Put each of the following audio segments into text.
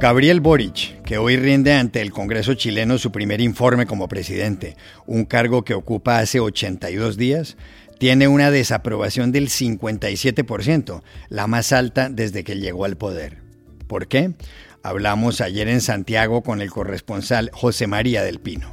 Gabriel Boric, que hoy rinde ante el Congreso chileno su primer informe como presidente, un cargo que ocupa hace 82 días, tiene una desaprobación del 57%, la más alta desde que llegó al poder. ¿Por qué? Hablamos ayer en Santiago con el corresponsal José María del Pino.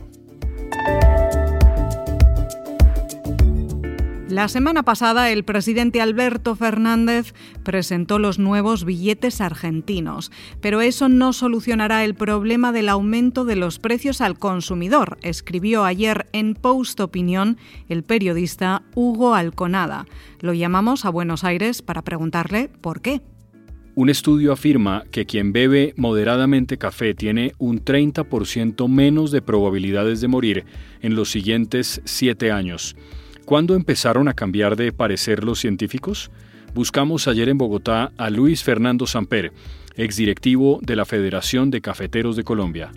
La semana pasada el presidente Alberto Fernández presentó los nuevos billetes argentinos, pero eso no solucionará el problema del aumento de los precios al consumidor, escribió ayer en Post Opinión el periodista Hugo Alconada. Lo llamamos a Buenos Aires para preguntarle por qué. Un estudio afirma que quien bebe moderadamente café tiene un 30% menos de probabilidades de morir en los siguientes siete años. ¿Cuándo empezaron a cambiar de parecer los científicos? Buscamos ayer en Bogotá a Luis Fernando Samper, exdirectivo de la Federación de Cafeteros de Colombia.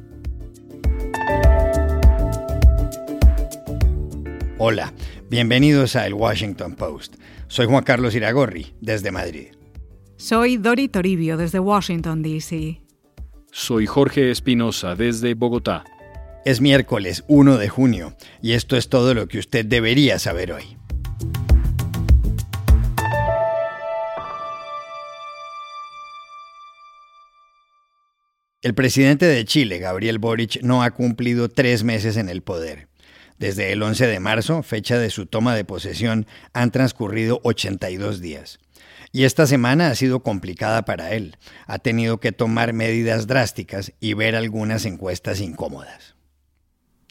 Hola, bienvenidos a El Washington Post. Soy Juan Carlos Iragorri, desde Madrid. Soy Dori Toribio, desde Washington, D.C. Soy Jorge Espinosa, desde Bogotá. Es miércoles 1 de junio y esto es todo lo que usted debería saber hoy. El presidente de Chile, Gabriel Boric, no ha cumplido tres meses en el poder. Desde el 11 de marzo, fecha de su toma de posesión, han transcurrido 82 días. Y esta semana ha sido complicada para él. Ha tenido que tomar medidas drásticas y ver algunas encuestas incómodas.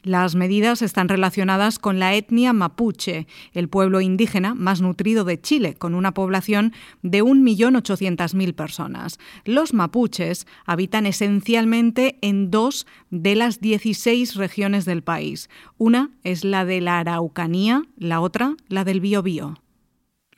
Las medidas están relacionadas con la etnia mapuche, el pueblo indígena más nutrido de Chile, con una población de 1.800.000 personas. Los mapuches habitan esencialmente en dos de las 16 regiones del país. Una es la de la Araucanía, la otra la del Biobío.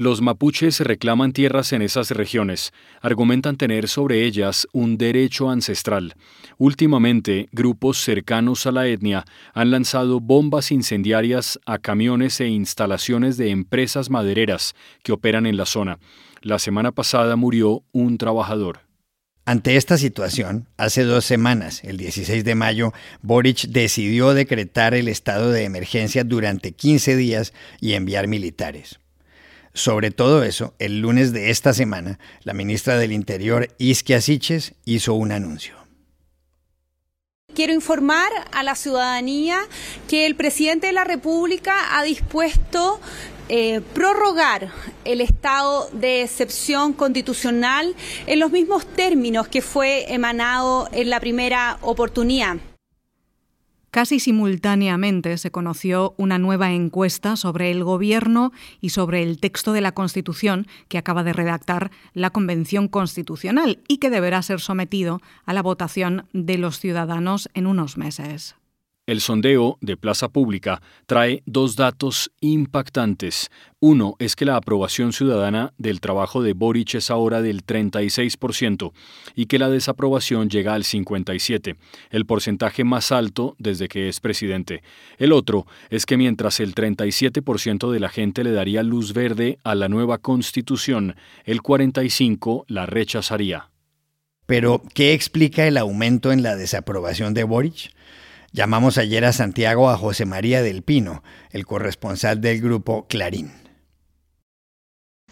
Los mapuches reclaman tierras en esas regiones, argumentan tener sobre ellas un derecho ancestral. Últimamente, grupos cercanos a la etnia han lanzado bombas incendiarias a camiones e instalaciones de empresas madereras que operan en la zona. La semana pasada murió un trabajador. Ante esta situación, hace dos semanas, el 16 de mayo, Boric decidió decretar el estado de emergencia durante 15 días y enviar militares. Sobre todo eso, el lunes de esta semana, la ministra del Interior, Isquia Siches, hizo un anuncio. Quiero informar a la ciudadanía que el presidente de la República ha dispuesto eh, prorrogar el estado de excepción constitucional en los mismos términos que fue emanado en la primera oportunidad. Casi simultáneamente se conoció una nueva encuesta sobre el Gobierno y sobre el texto de la Constitución que acaba de redactar la Convención Constitucional y que deberá ser sometido a la votación de los ciudadanos en unos meses. El sondeo de Plaza Pública trae dos datos impactantes. Uno es que la aprobación ciudadana del trabajo de Boric es ahora del 36% y que la desaprobación llega al 57%, el porcentaje más alto desde que es presidente. El otro es que mientras el 37% de la gente le daría luz verde a la nueva constitución, el 45% la rechazaría. Pero, ¿qué explica el aumento en la desaprobación de Boric? Llamamos ayer a Santiago a José María del Pino, el corresponsal del grupo Clarín.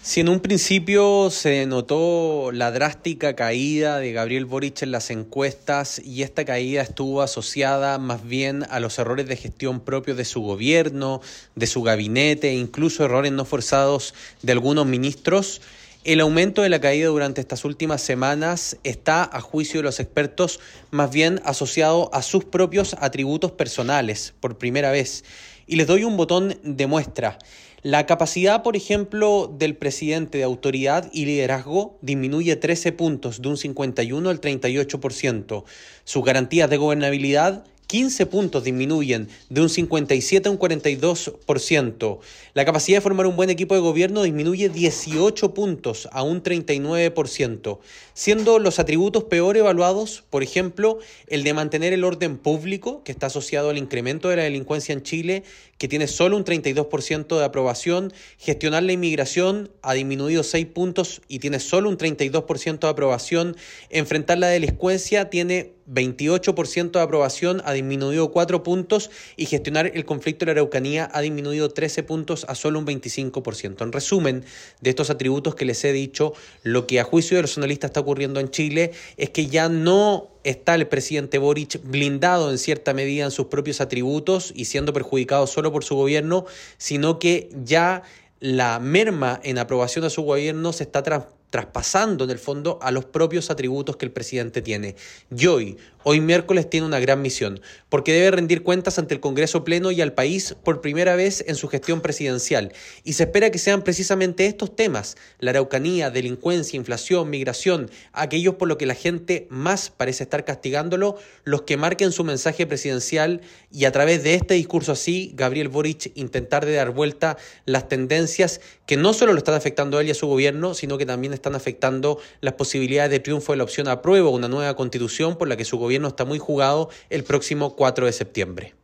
Si en un principio se notó la drástica caída de Gabriel Boric en las encuestas y esta caída estuvo asociada más bien a los errores de gestión propios de su gobierno, de su gabinete e incluso errores no forzados de algunos ministros, el aumento de la caída durante estas últimas semanas está, a juicio de los expertos, más bien asociado a sus propios atributos personales, por primera vez. Y les doy un botón de muestra. La capacidad, por ejemplo, del presidente de autoridad y liderazgo disminuye 13 puntos, de un 51 al 38%. Sus garantías de gobernabilidad 15 puntos disminuyen de un 57 a un 42%. La capacidad de formar un buen equipo de gobierno disminuye 18 puntos a un 39%, siendo los atributos peor evaluados, por ejemplo, el de mantener el orden público, que está asociado al incremento de la delincuencia en Chile, que tiene solo un 32% de aprobación, gestionar la inmigración ha disminuido 6 puntos y tiene solo un 32% de aprobación, enfrentar la delincuencia tiene 28% de aprobación, ha disminuido 4 puntos. Y gestionar el conflicto de la Araucanía ha disminuido 13 puntos a solo un 25%. En resumen, de estos atributos que les he dicho, lo que a juicio de los analistas está ocurriendo en Chile es que ya no está el presidente Boric blindado en cierta medida en sus propios atributos y siendo perjudicado solo por su gobierno, sino que ya la merma en aprobación de su gobierno se está traspasando en el fondo a los propios atributos que el presidente tiene. Y hoy, hoy miércoles, tiene una gran misión, porque debe rendir cuentas ante el Congreso Pleno y al país por primera vez en su gestión presidencial. Y se espera que sean precisamente estos temas, la araucanía, delincuencia, inflación, migración, aquellos por lo que la gente más parece estar castigándolo, los que marquen su mensaje presidencial y a través de este discurso así, Gabriel Boric intentar de dar vuelta las tendencias que no solo lo están afectando a él y a su gobierno, sino que también están afectando las posibilidades de triunfo de la opción apruebo una nueva constitución por la que su gobierno está muy jugado el próximo 4 de septiembre.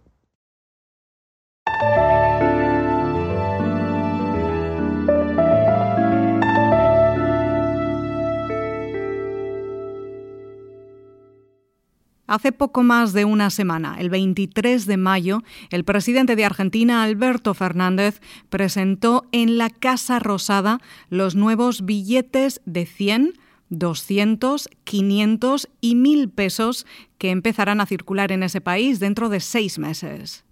Hace poco más de una semana, el 23 de mayo, el presidente de Argentina, Alberto Fernández, presentó en la Casa Rosada los nuevos billetes de 100, 200, 500 y 1000 pesos que empezarán a circular en ese país dentro de seis meses.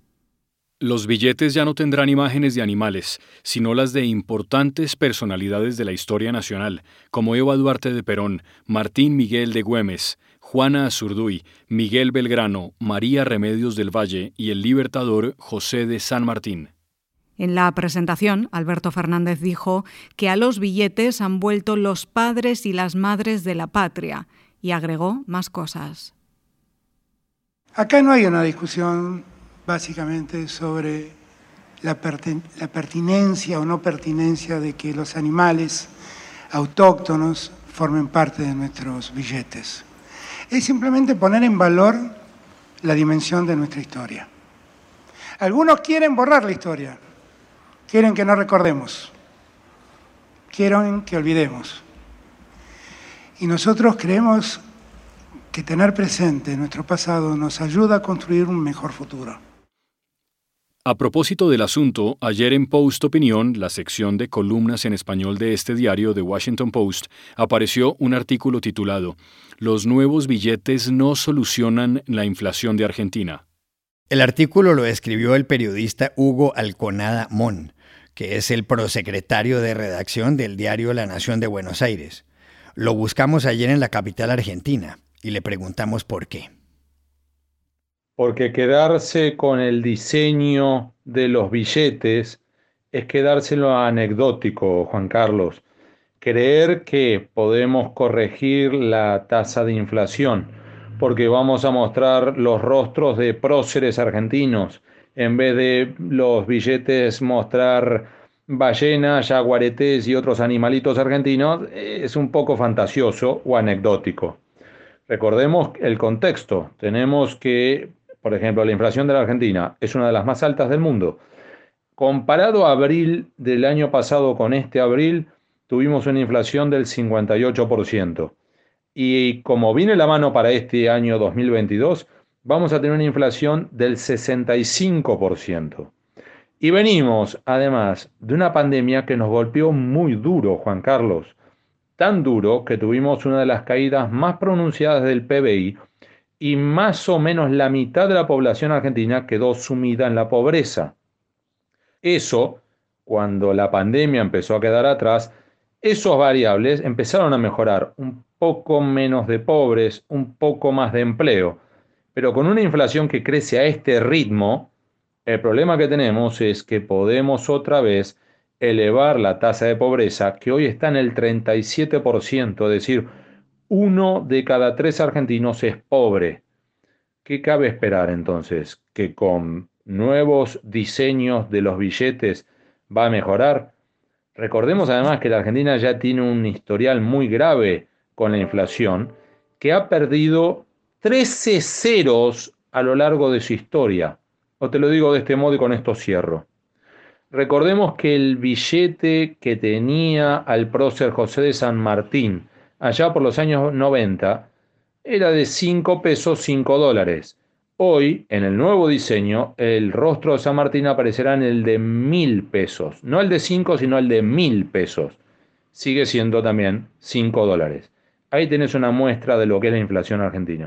Los billetes ya no tendrán imágenes de animales, sino las de importantes personalidades de la historia nacional, como Eva Duarte de Perón, Martín Miguel de Güemes, Juana Azurduy, Miguel Belgrano, María Remedios del Valle y el libertador José de San Martín. En la presentación, Alberto Fernández dijo que a los billetes han vuelto los padres y las madres de la patria y agregó más cosas. Acá no hay una discusión básicamente sobre la, la pertinencia o no pertinencia de que los animales autóctonos formen parte de nuestros billetes es simplemente poner en valor la dimensión de nuestra historia. Algunos quieren borrar la historia, quieren que no recordemos, quieren que olvidemos. Y nosotros creemos que tener presente nuestro pasado nos ayuda a construir un mejor futuro. A propósito del asunto, ayer en Post Opinión, la sección de columnas en español de este diario The Washington Post, apareció un artículo titulado Los nuevos billetes no solucionan la inflación de Argentina. El artículo lo escribió el periodista Hugo Alconada Mon, que es el prosecretario de redacción del diario La Nación de Buenos Aires. Lo buscamos ayer en la capital argentina y le preguntamos por qué porque quedarse con el diseño de los billetes es quedárselo anecdótico, Juan Carlos. Creer que podemos corregir la tasa de inflación porque vamos a mostrar los rostros de próceres argentinos en vez de los billetes mostrar ballenas, jaguaretes y otros animalitos argentinos es un poco fantasioso o anecdótico. Recordemos el contexto. Tenemos que por ejemplo, la inflación de la Argentina es una de las más altas del mundo. Comparado a abril del año pasado con este abril, tuvimos una inflación del 58%. Y como viene la mano para este año 2022, vamos a tener una inflación del 65%. Y venimos, además, de una pandemia que nos golpeó muy duro, Juan Carlos. Tan duro que tuvimos una de las caídas más pronunciadas del PBI y más o menos la mitad de la población argentina quedó sumida en la pobreza. Eso, cuando la pandemia empezó a quedar atrás, esos variables empezaron a mejorar, un poco menos de pobres, un poco más de empleo, pero con una inflación que crece a este ritmo, el problema que tenemos es que podemos otra vez elevar la tasa de pobreza, que hoy está en el 37%, es decir, uno de cada tres argentinos es pobre. ¿Qué cabe esperar entonces? ¿Que con nuevos diseños de los billetes va a mejorar? Recordemos además que la Argentina ya tiene un historial muy grave con la inflación, que ha perdido 13 ceros a lo largo de su historia. O te lo digo de este modo y con esto cierro. Recordemos que el billete que tenía al prócer José de San Martín allá por los años 90 era de 5 pesos 5 dólares. Hoy, en el nuevo diseño, el rostro de San Martín aparecerá en el de mil pesos. No el de 5, sino el de mil pesos. Sigue siendo también 5 dólares. Ahí tenés una muestra de lo que es la inflación argentina.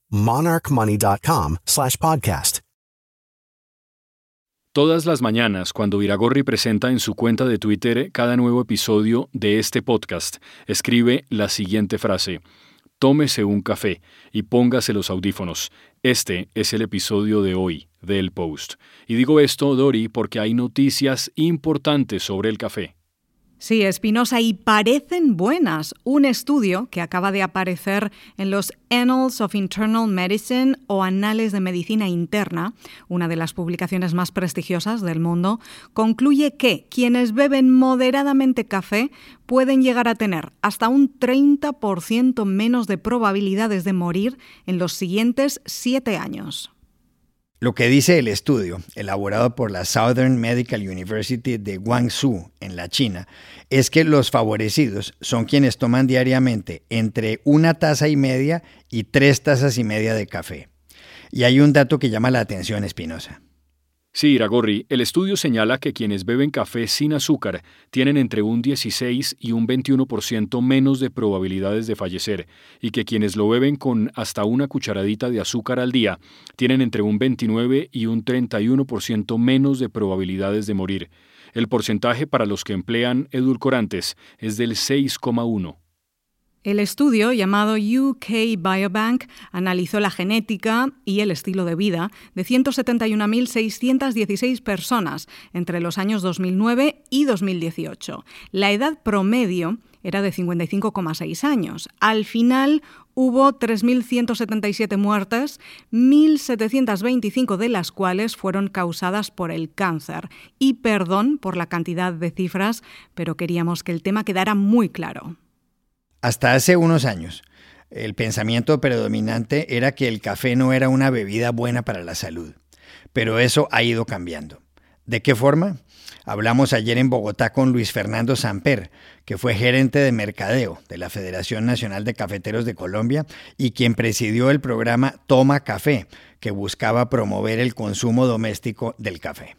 monarchmoney.com slash podcast. Todas las mañanas, cuando Iragorri presenta en su cuenta de Twitter cada nuevo episodio de este podcast, escribe la siguiente frase. Tómese un café y póngase los audífonos. Este es el episodio de hoy del Post. Y digo esto, Dori, porque hay noticias importantes sobre el café. Sí, Espinosa, y parecen buenas. Un estudio que acaba de aparecer en los Annals of Internal Medicine o Anales de Medicina Interna, una de las publicaciones más prestigiosas del mundo, concluye que quienes beben moderadamente café pueden llegar a tener hasta un 30% menos de probabilidades de morir en los siguientes siete años. Lo que dice el estudio, elaborado por la Southern Medical University de Guangzhou, en la China, es que los favorecidos son quienes toman diariamente entre una taza y media y tres tazas y media de café. Y hay un dato que llama la atención, Espinosa. Sí, Iragorri, el estudio señala que quienes beben café sin azúcar tienen entre un 16 y un 21% menos de probabilidades de fallecer y que quienes lo beben con hasta una cucharadita de azúcar al día tienen entre un 29 y un 31% menos de probabilidades de morir. El porcentaje para los que emplean edulcorantes es del 6,1. El estudio, llamado UK Biobank, analizó la genética y el estilo de vida de 171.616 personas entre los años 2009 y 2018. La edad promedio era de 55,6 años. Al final hubo 3.177 muertes, 1.725 de las cuales fueron causadas por el cáncer. Y perdón por la cantidad de cifras, pero queríamos que el tema quedara muy claro. Hasta hace unos años, el pensamiento predominante era que el café no era una bebida buena para la salud, pero eso ha ido cambiando. ¿De qué forma? Hablamos ayer en Bogotá con Luis Fernando Samper, que fue gerente de mercadeo de la Federación Nacional de Cafeteros de Colombia y quien presidió el programa Toma Café, que buscaba promover el consumo doméstico del café.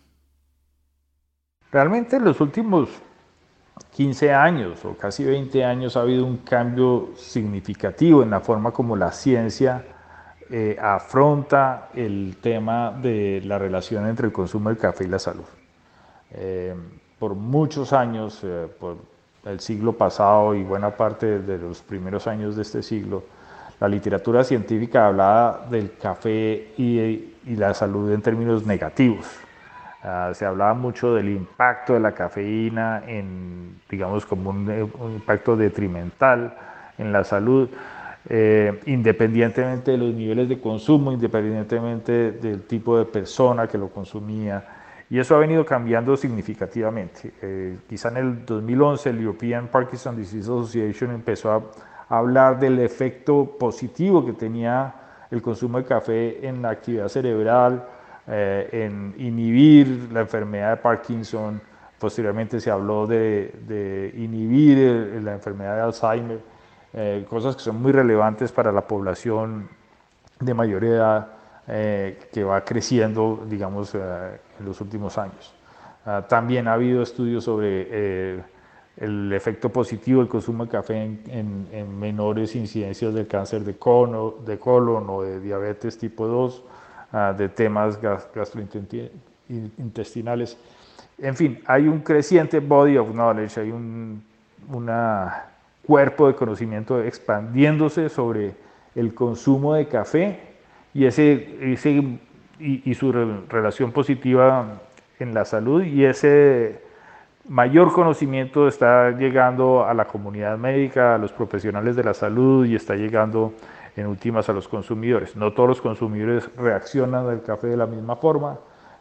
Realmente en los últimos 15 años o casi 20 años ha habido un cambio significativo en la forma como la ciencia eh, afronta el tema de la relación entre el consumo del café y la salud. Eh, por muchos años, eh, por el siglo pasado y buena parte de los primeros años de este siglo, la literatura científica hablaba del café y, y la salud en términos negativos. Uh, se hablaba mucho del impacto de la cafeína en, digamos, como un, un impacto detrimental en la salud, eh, independientemente de los niveles de consumo, independientemente del tipo de persona que lo consumía. Y eso ha venido cambiando significativamente. Eh, quizá en el 2011 el European Parkinson Disease Association empezó a hablar del efecto positivo que tenía el consumo de café en la actividad cerebral, eh, en inhibir la enfermedad de Parkinson, posteriormente se habló de, inhibir la enfermedad de Alzheimer, cosas que son muy relevantes para la población de mayor edad que va creciendo, digamos, en los últimos años. Ah, también ha habido estudios sobre el efecto positivo del consumo de café en, menores incidencias del cáncer de, cono, de colon o de diabetes tipo 2, ah, de temas gastrointestinales. En fin, hay un creciente body of knowledge, hay un cuerpo de conocimiento expandiéndose sobre el consumo de café y, ese, ese y, y su relación positiva en la salud y ese mayor conocimiento está llegando a la comunidad médica, a los profesionales de la salud y está llegando en últimas a los consumidores. No todos los consumidores reaccionan al café de la misma forma,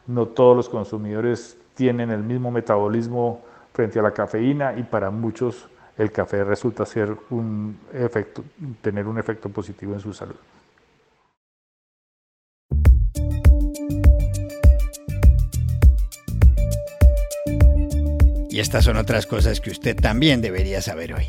no todos los consumidores tienen el mismo metabolismo frente a la cafeína y para muchos el café resulta ser un efecto, tener un efecto positivo en su salud. Y estas son otras cosas que usted también debería saber hoy.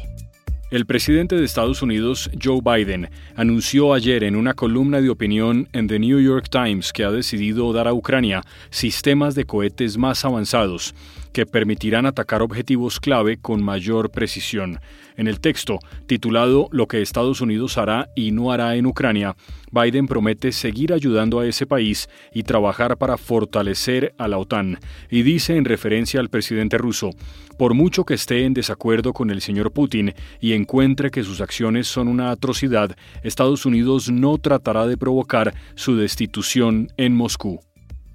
El presidente de Estados Unidos, Joe Biden, anunció ayer en una columna de opinión en The New York Times que ha decidido dar a Ucrania sistemas de cohetes más avanzados que permitirán atacar objetivos clave con mayor precisión. En el texto, titulado Lo que Estados Unidos hará y no hará en Ucrania, Biden promete seguir ayudando a ese país y trabajar para fortalecer a la OTAN, y dice en referencia al presidente ruso, por mucho que esté en desacuerdo con el señor Putin y encuentre que sus acciones son una atrocidad, Estados Unidos no tratará de provocar su destitución en Moscú.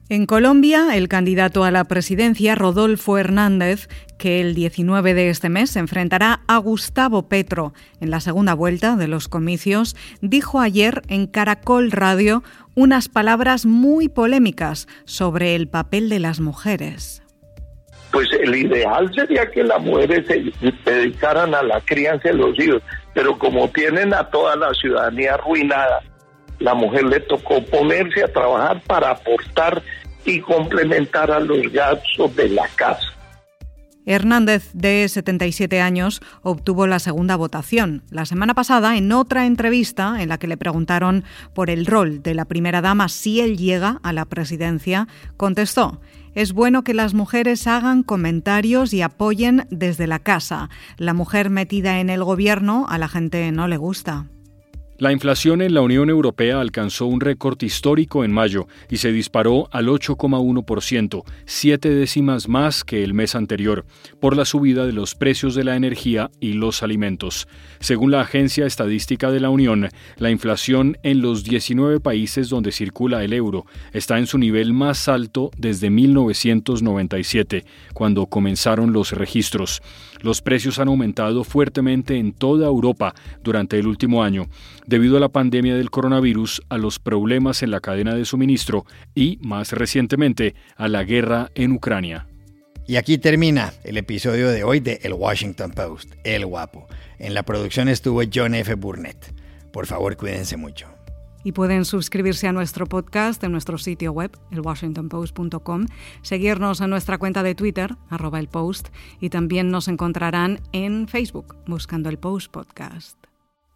En Colombia, el candidato a la presidencia, Rodolfo Hernández, que el 19 de este mes se enfrentará a Gustavo Petro en la segunda vuelta de los comicios, dijo ayer en Caracol Radio unas palabras muy polémicas sobre el papel de las mujeres. Pues el ideal sería que las mujeres se dedicaran a la crianza de los hijos, pero como tienen a toda la ciudadanía arruinada, la mujer le tocó ponerse a trabajar para aportar y complementar a los gastos de la casa. Hernández, de 77 años, obtuvo la segunda votación. La semana pasada, en otra entrevista en la que le preguntaron por el rol de la primera dama si él llega a la presidencia, contestó, es bueno que las mujeres hagan comentarios y apoyen desde la casa. La mujer metida en el gobierno a la gente no le gusta. La inflación en la Unión Europea alcanzó un récord histórico en mayo y se disparó al 8,1%, siete décimas más que el mes anterior, por la subida de los precios de la energía y los alimentos. Según la Agencia Estadística de la Unión, la inflación en los 19 países donde circula el euro está en su nivel más alto desde 1997, cuando comenzaron los registros. Los precios han aumentado fuertemente en toda Europa durante el último año debido a la pandemia del coronavirus, a los problemas en la cadena de suministro y, más recientemente, a la guerra en Ucrania. Y aquí termina el episodio de hoy de El Washington Post, El Guapo. En la producción estuvo John F. Burnett. Por favor, cuídense mucho. Y pueden suscribirse a nuestro podcast en nuestro sitio web, elwashingtonpost.com, seguirnos en nuestra cuenta de Twitter, arroba el post, y también nos encontrarán en Facebook, buscando el Post Podcast.